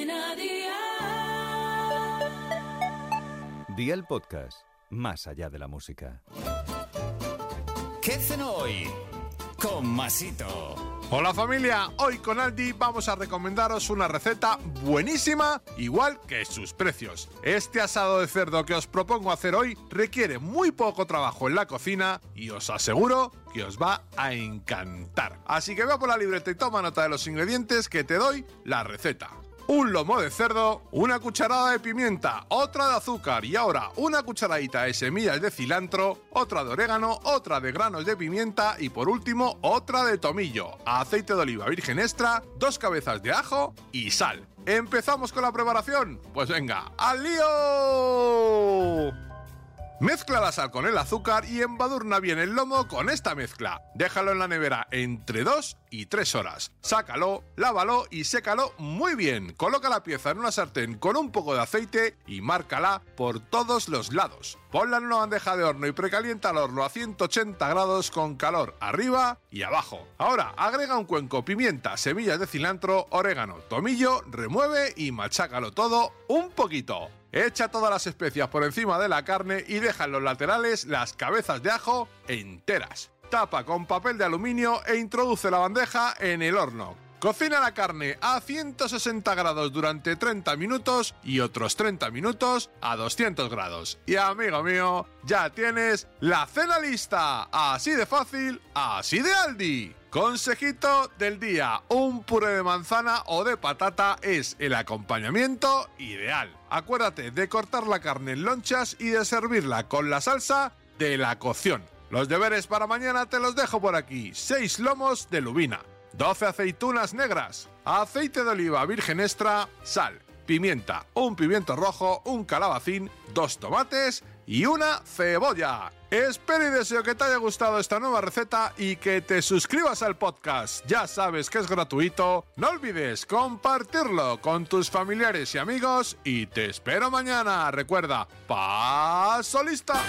Cadena Dial. Día el podcast, más allá de la música. ¿Qué cenó hoy? Con Masito. Hola familia, hoy con Aldi vamos a recomendaros una receta buenísima, igual que sus precios. Este asado de cerdo que os propongo hacer hoy requiere muy poco trabajo en la cocina y os aseguro que os va a encantar. Así que ve por la libreta y toma nota de los ingredientes que te doy la receta un lomo de cerdo, una cucharada de pimienta, otra de azúcar y ahora una cucharadita de semillas de cilantro, otra de orégano, otra de granos de pimienta y por último otra de tomillo, aceite de oliva virgen extra, dos cabezas de ajo y sal. ¿Empezamos con la preparación? Pues venga, ¡al lío! Mezcla la sal con el azúcar y embadurna bien el lomo con esta mezcla. Déjalo en la nevera entre 2 y 3 horas. Sácalo, lávalo y sécalo muy bien. Coloca la pieza en una sartén con un poco de aceite y márcala por todos los lados. Ponla en una bandeja de horno y precalienta el horno a 180 grados con calor arriba y abajo. Ahora agrega un cuenco, pimienta, semillas de cilantro, orégano, tomillo, remueve y machácalo todo un poquito. Echa todas las especias por encima de la carne y deja en los laterales las cabezas de ajo enteras. Tapa con papel de aluminio e introduce la bandeja en el horno. Cocina la carne a 160 grados durante 30 minutos y otros 30 minutos a 200 grados. Y amigo mío, ya tienes la cena lista. Así de fácil, así de Aldi. Consejito del día, un puré de manzana o de patata es el acompañamiento ideal. Acuérdate de cortar la carne en lonchas y de servirla con la salsa de la cocción. Los deberes para mañana te los dejo por aquí. 6 lomos de lubina, 12 aceitunas negras, aceite de oliva virgen extra, sal, pimienta, un pimiento rojo, un calabacín, dos tomates y una cebolla. Espero y deseo que te haya gustado esta nueva receta y que te suscribas al podcast. Ya sabes que es gratuito. No olvides compartirlo con tus familiares y amigos y te espero mañana. Recuerda, paso lista.